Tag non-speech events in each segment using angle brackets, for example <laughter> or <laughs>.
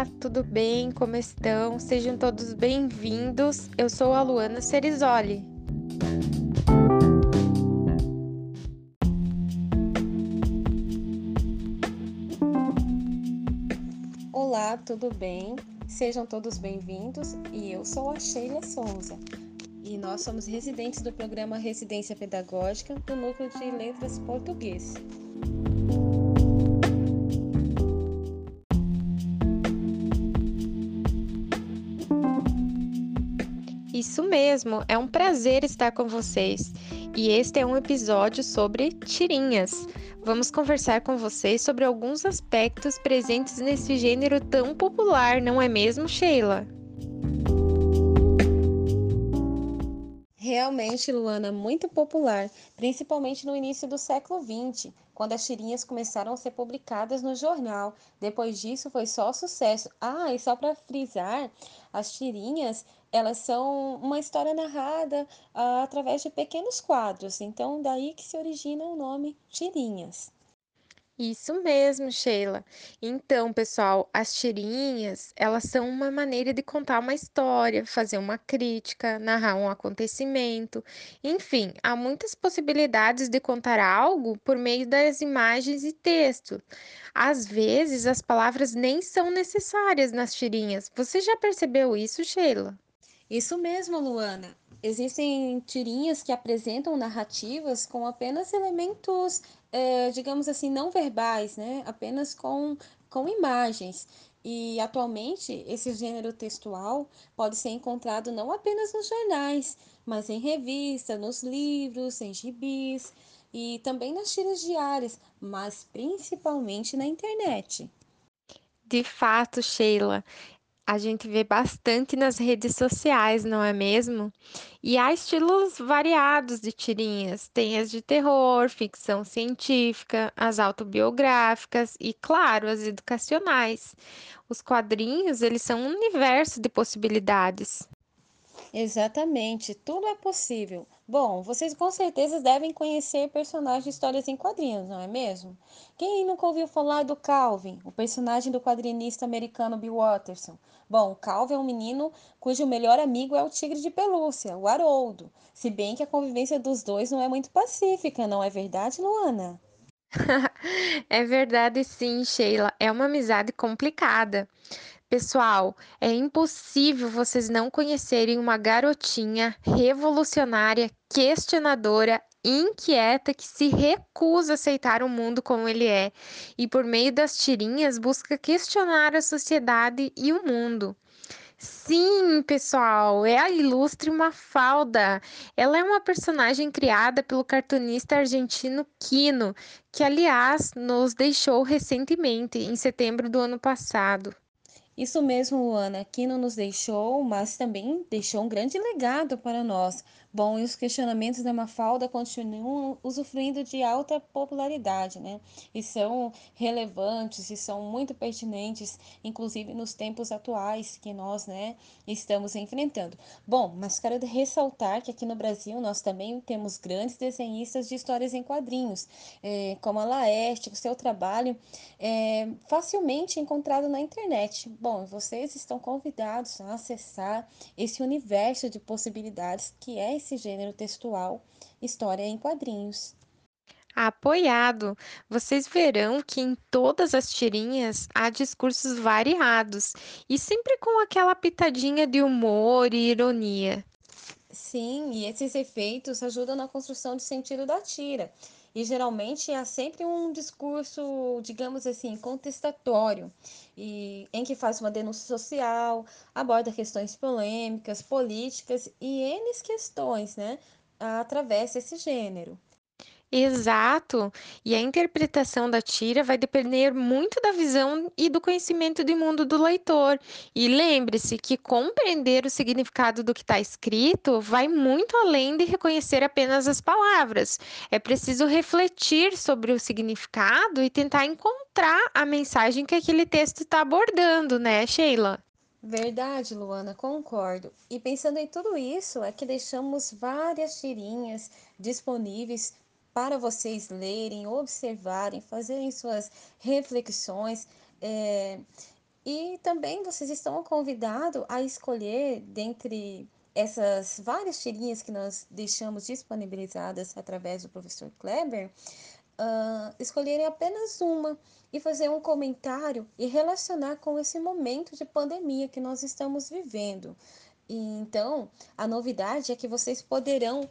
Olá, tudo bem? Como estão? Sejam todos bem-vindos. Eu sou a Luana Cerizoli. Olá, tudo bem? Sejam todos bem-vindos e eu sou a Sheila Souza e nós somos residentes do programa Residência Pedagógica do Núcleo de Letras Português. Isso mesmo, é um prazer estar com vocês. E este é um episódio sobre tirinhas. Vamos conversar com vocês sobre alguns aspectos presentes nesse gênero tão popular, não é mesmo, Sheila? Realmente, Luana, muito popular, principalmente no início do século XX, quando as tirinhas começaram a ser publicadas no jornal. Depois disso, foi só sucesso. Ah, e só para frisar, as tirinhas, elas são uma história narrada ah, através de pequenos quadros. Então, daí que se origina o nome tirinhas. Isso mesmo, Sheila. Então, pessoal, as tirinhas, elas são uma maneira de contar uma história, fazer uma crítica, narrar um acontecimento. Enfim, há muitas possibilidades de contar algo por meio das imagens e texto. Às vezes, as palavras nem são necessárias nas tirinhas. Você já percebeu isso, Sheila? Isso mesmo, Luana. Existem tirinhas que apresentam narrativas com apenas elementos é, digamos assim, não verbais, né? apenas com, com imagens. E atualmente esse gênero textual pode ser encontrado não apenas nos jornais, mas em revistas, nos livros, em gibis e também nas tiras diárias, mas principalmente na internet. De fato, Sheila, a gente vê bastante nas redes sociais, não é mesmo? E há estilos variados de tirinhas. Tem as de terror, ficção científica, as autobiográficas e, claro, as educacionais. Os quadrinhos, eles são um universo de possibilidades. Exatamente, tudo é possível. Bom, vocês com certeza devem conhecer personagens de histórias em quadrinhos, não é mesmo? Quem nunca ouviu falar do Calvin, o personagem do quadrinista americano Bill Watterson? Bom, Calvin é um menino cujo melhor amigo é o tigre de pelúcia, o Haroldo. Se bem que a convivência dos dois não é muito pacífica, não é verdade, Luana? <laughs> é verdade, sim, Sheila. É uma amizade complicada. Pessoal, é impossível vocês não conhecerem uma garotinha revolucionária, questionadora, inquieta que se recusa a aceitar o mundo como ele é e, por meio das tirinhas, busca questionar a sociedade e o mundo. Sim, pessoal, é a ilustre Mafalda. Ela é uma personagem criada pelo cartunista argentino Quino, que, aliás, nos deixou recentemente, em setembro do ano passado. Isso mesmo, Ana, Quino nos deixou, mas também deixou um grande legado para nós. Bom, e os questionamentos da Mafalda continuam usufruindo de alta popularidade, né? E são relevantes e são muito pertinentes, inclusive nos tempos atuais que nós, né, estamos enfrentando. Bom, mas quero ressaltar que aqui no Brasil nós também temos grandes desenhistas de histórias em quadrinhos, é, como a Laerte, o seu trabalho é facilmente encontrado na internet. Bom, vocês estão convidados a acessar esse universo de possibilidades que é esse gênero textual, história em quadrinhos. Apoiado! Vocês verão que em todas as tirinhas há discursos variados e sempre com aquela pitadinha de humor e ironia. Sim, e esses efeitos ajudam na construção do sentido da tira. E geralmente há sempre um discurso, digamos assim, contestatório, e, em que faz uma denúncia social, aborda questões polêmicas, políticas e N questões, né? Através desse gênero. Exato. E a interpretação da tira vai depender muito da visão e do conhecimento de mundo do leitor. E lembre-se que compreender o significado do que está escrito vai muito além de reconhecer apenas as palavras. É preciso refletir sobre o significado e tentar encontrar a mensagem que aquele texto está abordando, né, Sheila? Verdade, Luana, concordo. E pensando em tudo isso, é que deixamos várias tirinhas disponíveis para vocês lerem, observarem, fazerem suas reflexões. É, E também vocês estão convidados a escolher dentre essas várias tirinhas que nós deixamos disponibilizadas através do professor Kleber, uh, escolherem apenas uma e fazer um comentário e relacionar com esse momento de pandemia que nós estamos vivendo. E, então, a novidade é que vocês poderão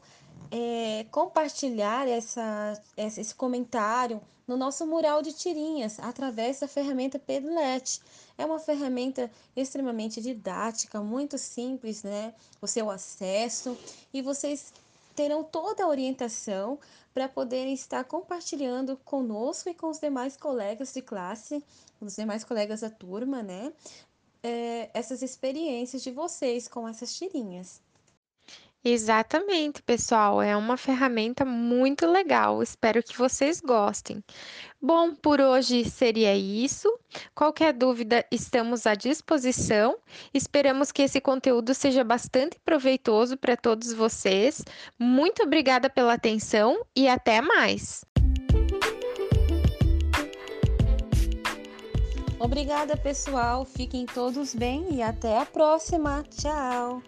é, compartilhar essa, esse comentário no nosso mural de tirinhas através da ferramenta Padlet. É uma ferramenta extremamente didática, muito simples, né? O seu acesso e vocês terão toda a orientação para poderem estar compartilhando conosco e com os demais colegas de classe, os demais colegas da turma, né? É, essas experiências de vocês com essas tirinhas. Exatamente, pessoal. É uma ferramenta muito legal. Espero que vocês gostem. Bom, por hoje seria isso. Qualquer dúvida, estamos à disposição. Esperamos que esse conteúdo seja bastante proveitoso para todos vocês. Muito obrigada pela atenção e até mais. Obrigada, pessoal. Fiquem todos bem e até a próxima. Tchau.